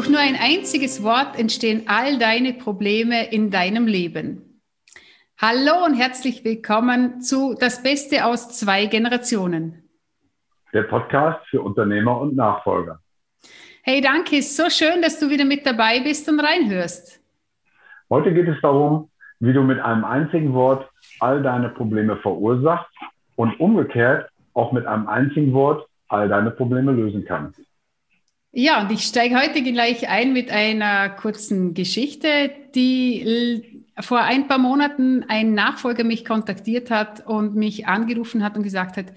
Durch nur ein einziges Wort entstehen all deine Probleme in deinem Leben. Hallo und herzlich willkommen zu Das Beste aus zwei Generationen. Der Podcast für Unternehmer und Nachfolger. Hey, danke, so schön, dass du wieder mit dabei bist und reinhörst. Heute geht es darum, wie du mit einem einzigen Wort all deine Probleme verursachst und umgekehrt auch mit einem einzigen Wort all deine Probleme lösen kannst. Ja, und ich steige heute gleich ein mit einer kurzen Geschichte, die vor ein paar Monaten ein Nachfolger mich kontaktiert hat und mich angerufen hat und gesagt hat,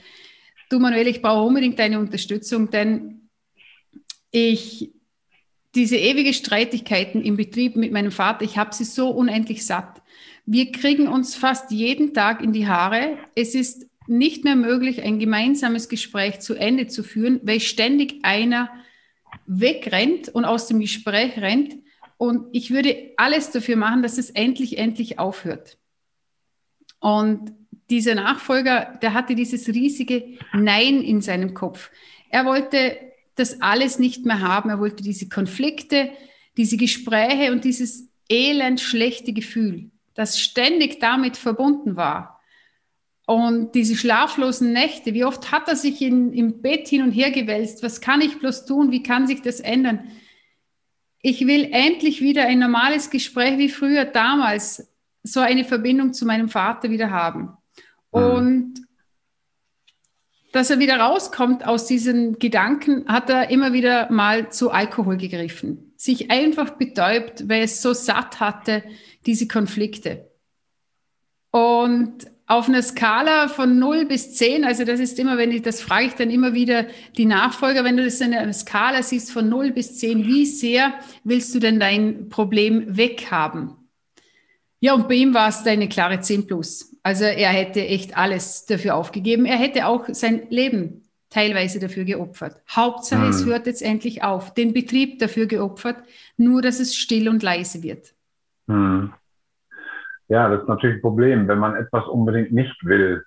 du Manuel, ich brauche unbedingt deine Unterstützung, denn ich diese ewige Streitigkeiten im Betrieb mit meinem Vater, ich habe sie so unendlich satt. Wir kriegen uns fast jeden Tag in die Haare. Es ist nicht mehr möglich, ein gemeinsames Gespräch zu Ende zu führen, weil ständig einer wegrennt und aus dem Gespräch rennt. Und ich würde alles dafür machen, dass es endlich, endlich aufhört. Und dieser Nachfolger, der hatte dieses riesige Nein in seinem Kopf. Er wollte das alles nicht mehr haben. Er wollte diese Konflikte, diese Gespräche und dieses elend schlechte Gefühl, das ständig damit verbunden war. Und diese schlaflosen Nächte, wie oft hat er sich in, im Bett hin und her gewälzt? Was kann ich bloß tun? Wie kann sich das ändern? Ich will endlich wieder ein normales Gespräch wie früher damals, so eine Verbindung zu meinem Vater wieder haben. Mhm. Und dass er wieder rauskommt aus diesen Gedanken, hat er immer wieder mal zu Alkohol gegriffen. Sich einfach betäubt, weil es so satt hatte, diese Konflikte. Und auf einer Skala von 0 bis 10, also das ist immer, wenn ich, das frage ich dann immer wieder die Nachfolger, wenn du das in einer Skala siehst von 0 bis 10, wie sehr willst du denn dein Problem weghaben? Ja, und bei ihm war es eine klare 10 plus. Also er hätte echt alles dafür aufgegeben. Er hätte auch sein Leben teilweise dafür geopfert. Hauptsache, mhm. es hört jetzt endlich auf. Den Betrieb dafür geopfert, nur dass es still und leise wird. Mhm. Ja, das ist natürlich ein Problem, wenn man etwas unbedingt nicht will.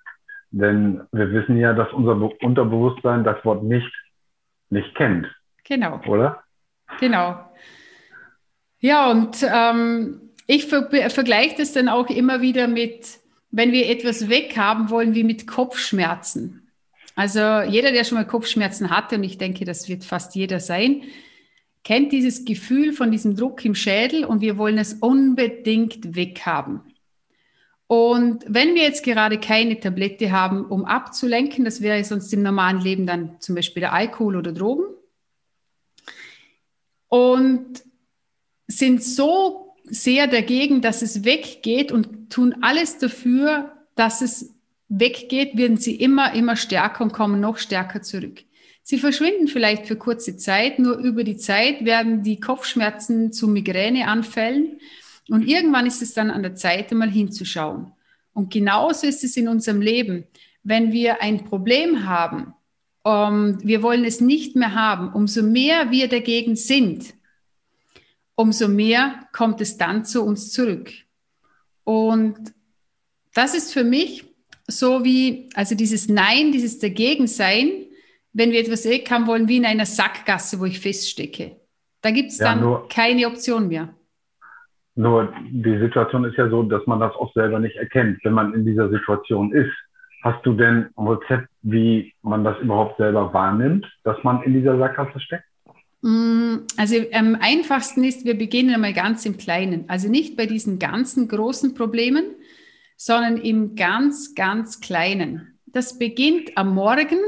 Denn wir wissen ja, dass unser Unterbewusstsein das Wort nicht nicht kennt. Genau. Oder? Genau. Ja, und ähm, ich ver vergleiche das dann auch immer wieder mit, wenn wir etwas weghaben wollen, wie mit Kopfschmerzen. Also jeder, der schon mal Kopfschmerzen hatte, und ich denke, das wird fast jeder sein, kennt dieses Gefühl von diesem Druck im Schädel und wir wollen es unbedingt weghaben. Und wenn wir jetzt gerade keine Tablette haben, um abzulenken, das wäre sonst im normalen Leben dann zum Beispiel der Alkohol oder Drogen, und sind so sehr dagegen, dass es weggeht und tun alles dafür, dass es weggeht, werden sie immer, immer stärker und kommen noch stärker zurück. Sie verschwinden vielleicht für kurze Zeit, nur über die Zeit werden die Kopfschmerzen zu Migräneanfällen und irgendwann ist es dann an der Zeit, einmal hinzuschauen. Und genauso ist es in unserem Leben. Wenn wir ein Problem haben, um, wir wollen es nicht mehr haben, umso mehr wir dagegen sind, umso mehr kommt es dann zu uns zurück. Und das ist für mich so wie, also dieses Nein, dieses Dagegensein, wenn wir etwas weg haben wollen, wie in einer Sackgasse, wo ich feststecke. Da gibt es ja, dann keine Option mehr. Nur die Situation ist ja so, dass man das auch selber nicht erkennt, wenn man in dieser Situation ist. Hast du denn ein Rezept, wie man das überhaupt selber wahrnimmt, dass man in dieser Sackgasse steckt? Mm, also am einfachsten ist, wir beginnen einmal ganz im Kleinen. Also nicht bei diesen ganzen großen Problemen, sondern im ganz, ganz Kleinen. Das beginnt am Morgen,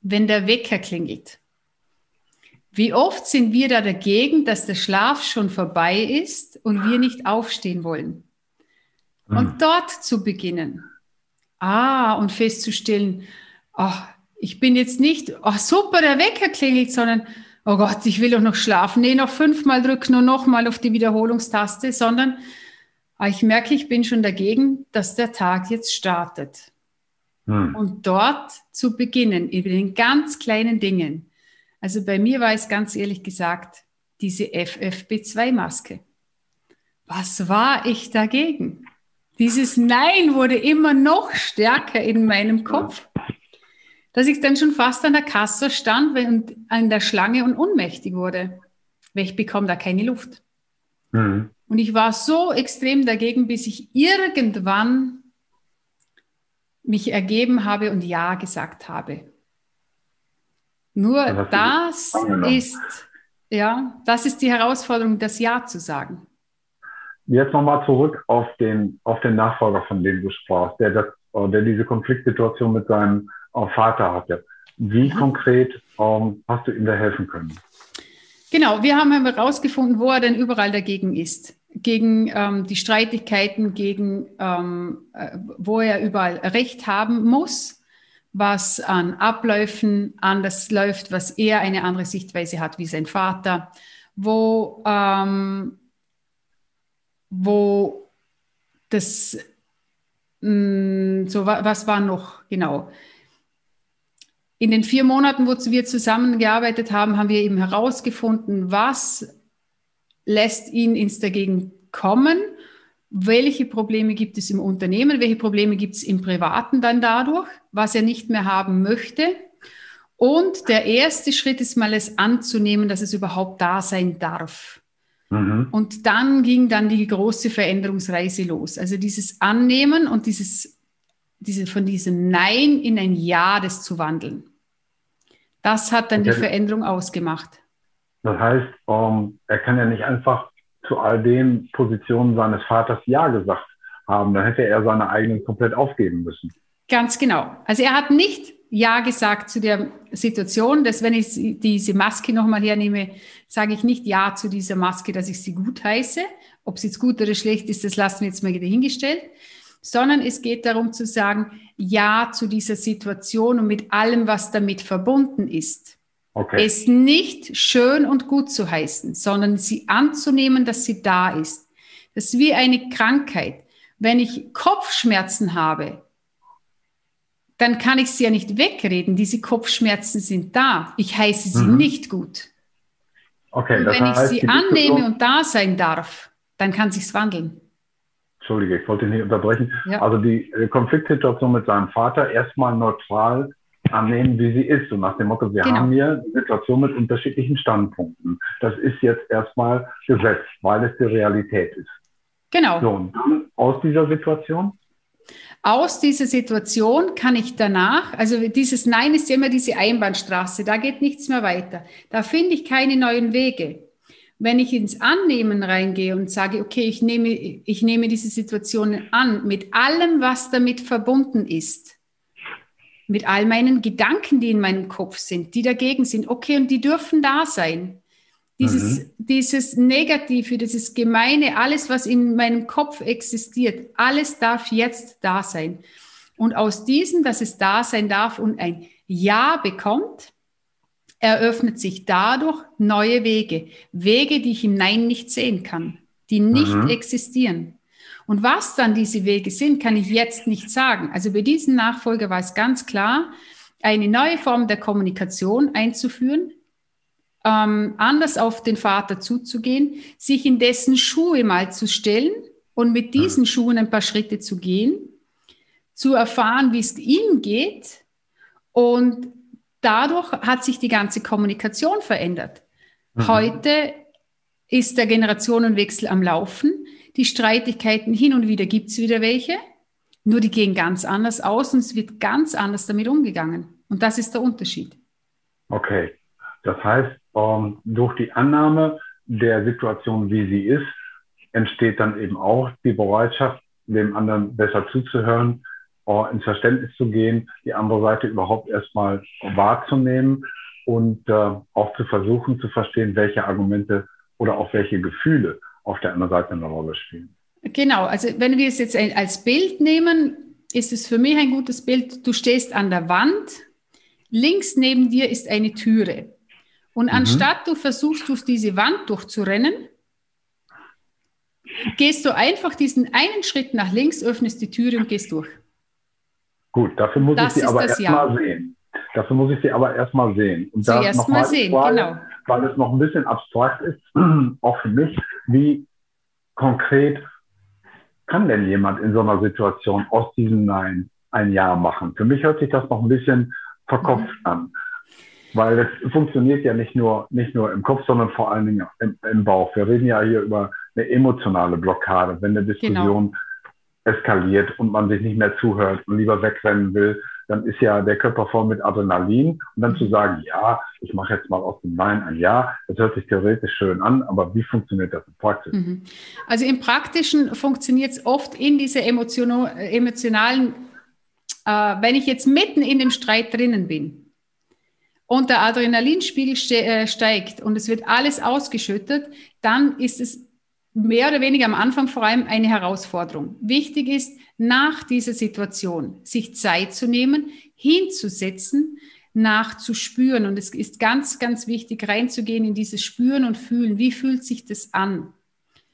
wenn der Wecker klingelt. Wie oft sind wir da dagegen, dass der Schlaf schon vorbei ist und wir nicht aufstehen wollen? Und hm. dort zu beginnen. Ah, und festzustellen, ach, ich bin jetzt nicht, ach super, der Wecker klingelt, sondern, oh Gott, ich will doch noch schlafen. Nee, noch fünfmal drücken und nochmal auf die Wiederholungstaste, sondern ah, ich merke, ich bin schon dagegen, dass der Tag jetzt startet. Hm. Und dort zu beginnen, in den ganz kleinen Dingen. Also bei mir war es ganz ehrlich gesagt diese FFP2-Maske. Was war ich dagegen? Dieses Nein wurde immer noch stärker in meinem Kopf, dass ich dann schon fast an der Kasse stand und an der Schlange und ohnmächtig wurde. weil ich bekomme da keine Luft. Mhm. Und ich war so extrem dagegen, bis ich irgendwann mich ergeben habe und Ja gesagt habe. Nur das ist, ja, das ist die Herausforderung, das Ja zu sagen. Jetzt nochmal zurück auf den, auf den Nachfolger, von dem du sprachst, der, das, äh, der diese Konfliktsituation mit seinem äh, Vater hatte. Wie ja. konkret ähm, hast du ihm da helfen können? Genau, wir haben herausgefunden, wo er denn überall dagegen ist. Gegen ähm, die Streitigkeiten, gegen ähm, äh, wo er überall Recht haben muss, was an Abläufen anders läuft, was er eine andere Sichtweise hat wie sein Vater, wo, ähm, wo das, mh, mm, so was war noch? Genau. In den vier Monaten, wo wir zusammengearbeitet haben, haben wir eben herausgefunden, was lässt ihn ins Dagegen kommen, welche Probleme gibt es im Unternehmen, welche Probleme gibt es im Privaten dann dadurch, was er nicht mehr haben möchte. Und der erste Schritt ist mal es anzunehmen, dass es überhaupt da sein darf. Mhm. Und dann ging dann die große Veränderungsreise los. Also dieses Annehmen und dieses diese, von diesem Nein in ein Ja das zu wandeln. Das hat dann okay. die Veränderung ausgemacht. Das heißt, ähm, er kann ja nicht einfach zu all den Positionen seines Vaters Ja gesagt haben. Dann hätte er seine eigenen komplett aufgeben müssen. Ganz genau. Also er hat nicht Ja gesagt zu der Situation, dass wenn ich diese Maske nochmal hernehme, sage ich nicht Ja zu dieser Maske, dass ich sie gut heiße. Ob sie jetzt gut oder schlecht ist, das lassen wir jetzt mal dahingestellt sondern es geht darum zu sagen, ja zu dieser Situation und mit allem, was damit verbunden ist. Okay. Es nicht schön und gut zu heißen, sondern sie anzunehmen, dass sie da ist. Das ist wie eine Krankheit. Wenn ich Kopfschmerzen habe, dann kann ich sie ja nicht wegreden. Diese Kopfschmerzen sind da. Ich heiße sie mhm. nicht gut. Okay, und wenn ich sie annehme und da sein darf, dann kann sich's wandeln. Entschuldige, ich wollte nicht unterbrechen. Ja. Also die äh, Konfliktsituation mit seinem Vater erstmal neutral annehmen, wie sie ist. Und nach dem Motto, wir genau. haben hier eine Situation mit unterschiedlichen Standpunkten. Das ist jetzt erstmal Gesetz, weil es die Realität ist. Genau. So, und dann aus dieser Situation? Aus dieser Situation kann ich danach, also dieses Nein ist ja immer diese Einbahnstraße, da geht nichts mehr weiter. Da finde ich keine neuen Wege. Wenn ich ins Annehmen reingehe und sage, okay, ich nehme, ich nehme diese Situation an mit allem, was damit verbunden ist, mit all meinen Gedanken, die in meinem Kopf sind, die dagegen sind, okay, und die dürfen da sein. Dieses, mhm. dieses Negative, dieses Gemeine, alles, was in meinem Kopf existiert, alles darf jetzt da sein. Und aus diesem, dass es da sein darf und ein Ja bekommt, eröffnet sich dadurch neue Wege. Wege, die ich im Nein nicht sehen kann, die nicht mhm. existieren. Und was dann diese Wege sind, kann ich jetzt nicht sagen. Also bei diesem Nachfolger war es ganz klar, eine neue Form der Kommunikation einzuführen, ähm, anders auf den Vater zuzugehen, sich in dessen Schuhe mal zu stellen und mit diesen mhm. Schuhen ein paar Schritte zu gehen, zu erfahren, wie es ihm geht und dadurch hat sich die ganze Kommunikation verändert. Mhm. Heute ist der Generationenwechsel am Laufen. Die Streitigkeiten hin und wieder gibt es wieder welche, nur die gehen ganz anders aus und es wird ganz anders damit umgegangen. Und das ist der Unterschied. Okay, das heißt, ähm, durch die Annahme der Situation, wie sie ist, entsteht dann eben auch die Bereitschaft, dem anderen besser zuzuhören, ins Verständnis zu gehen, die andere Seite überhaupt erstmal wahrzunehmen und äh, auch zu versuchen zu verstehen, welche Argumente oder auch welche Gefühle auf der anderen Seite eine Rolle spielen. Genau, also wenn wir es jetzt als Bild nehmen, ist es für mich ein gutes Bild. Du stehst an der Wand, links neben dir ist eine Türe. Und mhm. anstatt du versuchst, durch diese Wand durchzurennen, gehst du einfach diesen einen Schritt nach links, öffnest die Türe und gehst durch. Gut, dafür muss das ich sie aber erstmal ja. sehen. Dafür muss ich sie aber erstmal sehen. Und Zuerst mal sehen, Frage, genau. Weil es noch ein bisschen abstrakt ist, auch für mich, wie konkret kann denn jemand in so einer Situation aus diesem Nein ein Ja machen? Für mich hört sich das noch ein bisschen verkopft mhm. an. Weil es funktioniert ja nicht nur, nicht nur im Kopf, sondern vor allen Dingen im, im Bauch. Wir reden ja hier über eine emotionale Blockade, wenn eine Diskussion genau. eskaliert und man sich nicht mehr zuhört und lieber wegrennen will, dann ist ja der Körper voll mit Adrenalin. Und dann zu sagen, ja, ich mache jetzt mal aus dem Nein ein Ja, das hört sich theoretisch schön an, aber wie funktioniert das in Praxis? Mhm. Also im Praktischen funktioniert es oft in dieser emotionalen, äh, wenn ich jetzt mitten in dem Streit drinnen bin und der Adrenalinspiegel äh, steigt und es wird alles ausgeschüttet, dann ist es mehr oder weniger am Anfang vor allem eine Herausforderung. Wichtig ist, nach dieser Situation sich Zeit zu nehmen, hinzusetzen, nachzuspüren. Und es ist ganz, ganz wichtig, reinzugehen in dieses Spüren und Fühlen. Wie fühlt sich das an?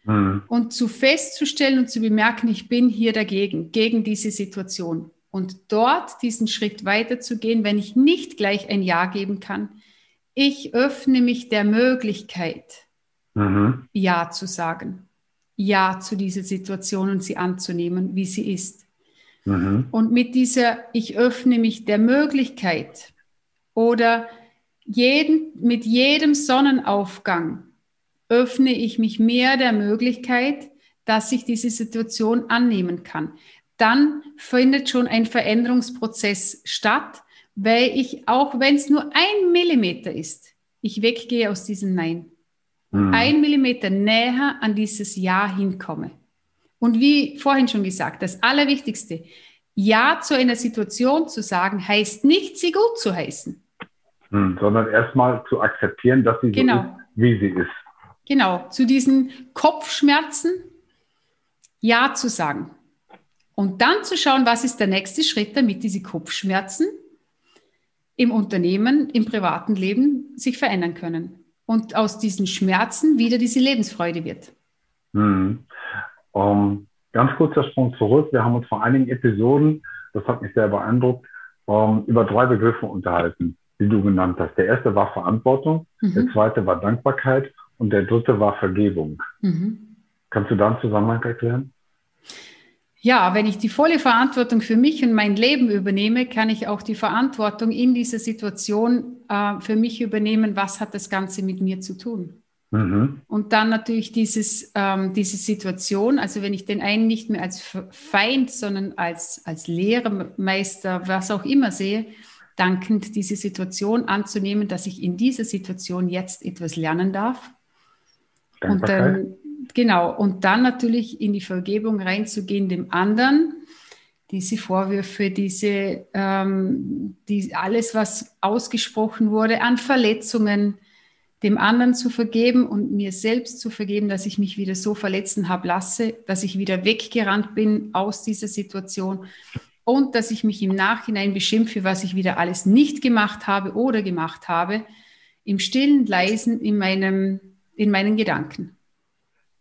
Mhm. Und zu festzustellen und zu bemerken, ich bin hier dagegen, gegen diese Situation. Und dort diesen Schritt weiterzugehen, wenn ich nicht gleich ein Ja geben kann. Ich öffne mich der Möglichkeit, mhm. Ja zu sagen. Ja zu dieser Situation und sie anzunehmen, wie sie ist. Mhm. Und mit dieser, ich öffne mich der Möglichkeit oder jeden, mit jedem Sonnenaufgang öffne ich mich mehr der Möglichkeit, dass ich diese Situation annehmen kann. Dann findet schon ein Veränderungsprozess statt, weil ich, auch wenn es nur ein Millimeter ist, ich weggehe aus diesem Nein mhm. ein Millimeter näher an dieses Ja hinkomme. Und wie vorhin schon gesagt, das Allerwichtigste, Ja zu einer Situation zu sagen, heißt nicht, sie gut zu heißen. Mhm, sondern erstmal zu akzeptieren, dass sie genau. so ist, wie sie ist. Genau, zu diesen Kopfschmerzen Ja zu sagen. Und dann zu schauen, was ist der nächste Schritt, damit diese Kopfschmerzen im Unternehmen, im privaten Leben sich verändern können und aus diesen Schmerzen wieder diese Lebensfreude wird. Mhm. Um, ganz kurzer Sprung zurück. Wir haben uns vor einigen Episoden, das hat mich sehr beeindruckt, um, über drei Begriffe unterhalten, die du genannt hast. Der erste war Verantwortung, mhm. der zweite war Dankbarkeit und der dritte war Vergebung. Mhm. Kannst du da einen Zusammenhang erklären? Ja, wenn ich die volle Verantwortung für mich und mein Leben übernehme, kann ich auch die Verantwortung in dieser Situation äh, für mich übernehmen, was hat das Ganze mit mir zu tun. Mhm. Und dann natürlich dieses, ähm, diese Situation, also wenn ich den einen nicht mehr als Feind, sondern als, als Lehrmeister, was auch immer sehe, dankend diese Situation anzunehmen, dass ich in dieser Situation jetzt etwas lernen darf. Und dann genau, und dann natürlich in die Vergebung reinzugehen dem anderen, diese Vorwürfe, diese, ähm, die, alles, was ausgesprochen wurde an Verletzungen, dem anderen zu vergeben und mir selbst zu vergeben, dass ich mich wieder so verletzen habe lasse, dass ich wieder weggerannt bin aus dieser Situation und dass ich mich im Nachhinein beschimpfe, was ich wieder alles nicht gemacht habe oder gemacht habe, im stillen, leisen, in, meinem, in meinen Gedanken.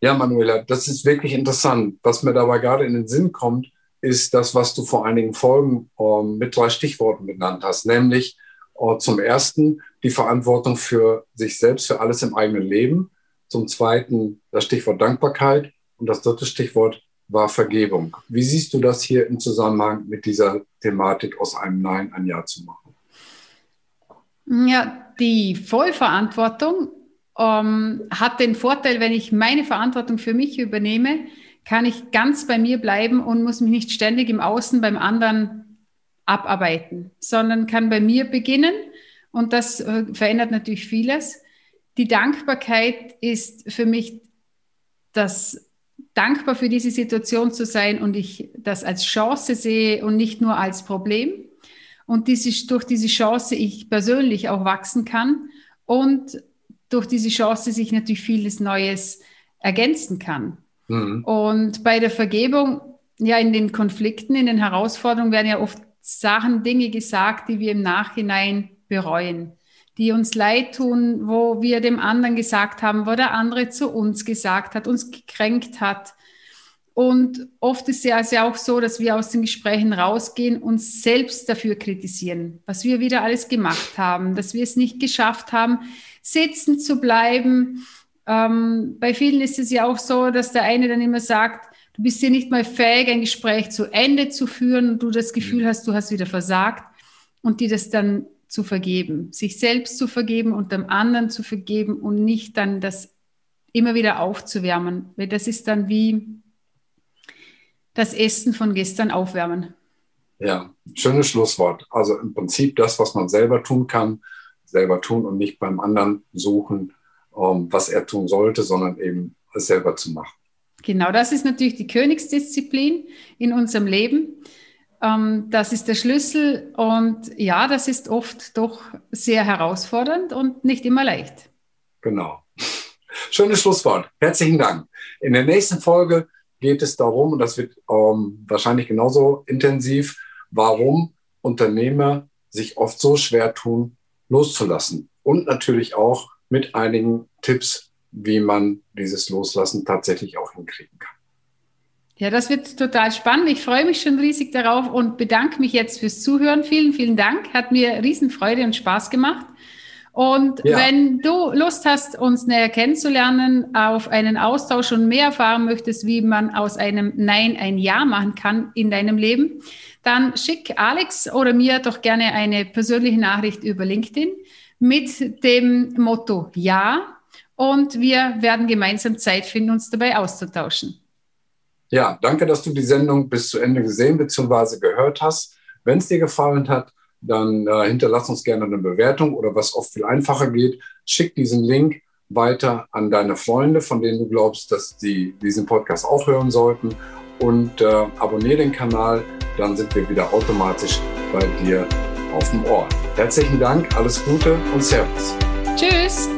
Ja, Manuela, das ist wirklich interessant. Was mir dabei gerade in den Sinn kommt, ist das, was du vor einigen Folgen äh, mit drei Stichworten benannt hast, nämlich äh, zum ersten die Verantwortung für sich selbst, für alles im eigenen Leben, zum zweiten das Stichwort Dankbarkeit und das dritte Stichwort war Vergebung. Wie siehst du das hier im Zusammenhang mit dieser Thematik aus einem Nein ein Ja zu machen? Ja, die Vollverantwortung ähm, hat den Vorteil, wenn ich meine Verantwortung für mich übernehme, kann ich ganz bei mir bleiben und muss mich nicht ständig im Außen beim anderen abarbeiten, sondern kann bei mir beginnen. Und das äh, verändert natürlich vieles. Die Dankbarkeit ist für mich das dankbar für diese Situation zu sein und ich das als Chance sehe und nicht nur als Problem. Und diese, durch diese Chance ich persönlich auch wachsen kann und durch diese Chance sich natürlich vieles Neues ergänzen kann. Mhm. Und bei der Vergebung, ja, in den Konflikten, in den Herausforderungen werden ja oft Sachen, Dinge gesagt, die wir im Nachhinein bereuen, die uns leid tun, wo wir dem anderen gesagt haben, wo der andere zu uns gesagt hat, uns gekränkt hat. Und oft ist ja also auch so, dass wir aus den Gesprächen rausgehen, uns selbst dafür kritisieren, was wir wieder alles gemacht haben, dass wir es nicht geschafft haben, sitzen zu bleiben. Ähm, bei vielen ist es ja auch so, dass der eine dann immer sagt, du bist hier nicht mal fähig, ein Gespräch zu Ende zu führen und du das Gefühl hast, du hast wieder versagt und die das dann zu vergeben, sich selbst zu vergeben und dem anderen zu vergeben und nicht dann das immer wieder aufzuwärmen, weil das ist dann wie das Essen von gestern aufwärmen. Ja, schönes Schlusswort. Also im Prinzip das, was man selber tun kann, selber tun und nicht beim anderen suchen, ähm, was er tun sollte, sondern eben es selber zu machen. Genau, das ist natürlich die Königsdisziplin in unserem Leben. Ähm, das ist der Schlüssel und ja, das ist oft doch sehr herausfordernd und nicht immer leicht. Genau. Schönes Schlusswort. Herzlichen Dank. In der nächsten Folge geht es darum, und das wird ähm, wahrscheinlich genauso intensiv, warum Unternehmer sich oft so schwer tun, loszulassen. Und natürlich auch mit einigen Tipps, wie man dieses Loslassen tatsächlich auch hinkriegen kann. Ja, das wird total spannend. Ich freue mich schon riesig darauf und bedanke mich jetzt fürs Zuhören. Vielen, vielen Dank. Hat mir Riesenfreude und Spaß gemacht. Und ja. wenn du Lust hast, uns näher kennenzulernen, auf einen Austausch und mehr erfahren möchtest, wie man aus einem Nein ein Ja machen kann in deinem Leben, dann schick Alex oder mir doch gerne eine persönliche Nachricht über LinkedIn mit dem Motto Ja und wir werden gemeinsam Zeit finden, uns dabei auszutauschen. Ja, danke, dass du die Sendung bis zu Ende gesehen bzw. gehört hast. Wenn es dir gefallen hat, dann äh, hinterlass uns gerne eine Bewertung oder was oft viel einfacher geht, schick diesen Link weiter an deine Freunde, von denen du glaubst, dass sie diesen Podcast auch hören sollten und äh, abonniere den Kanal, dann sind wir wieder automatisch bei dir auf dem Ohr. Herzlichen Dank, alles Gute und Servus. Tschüss.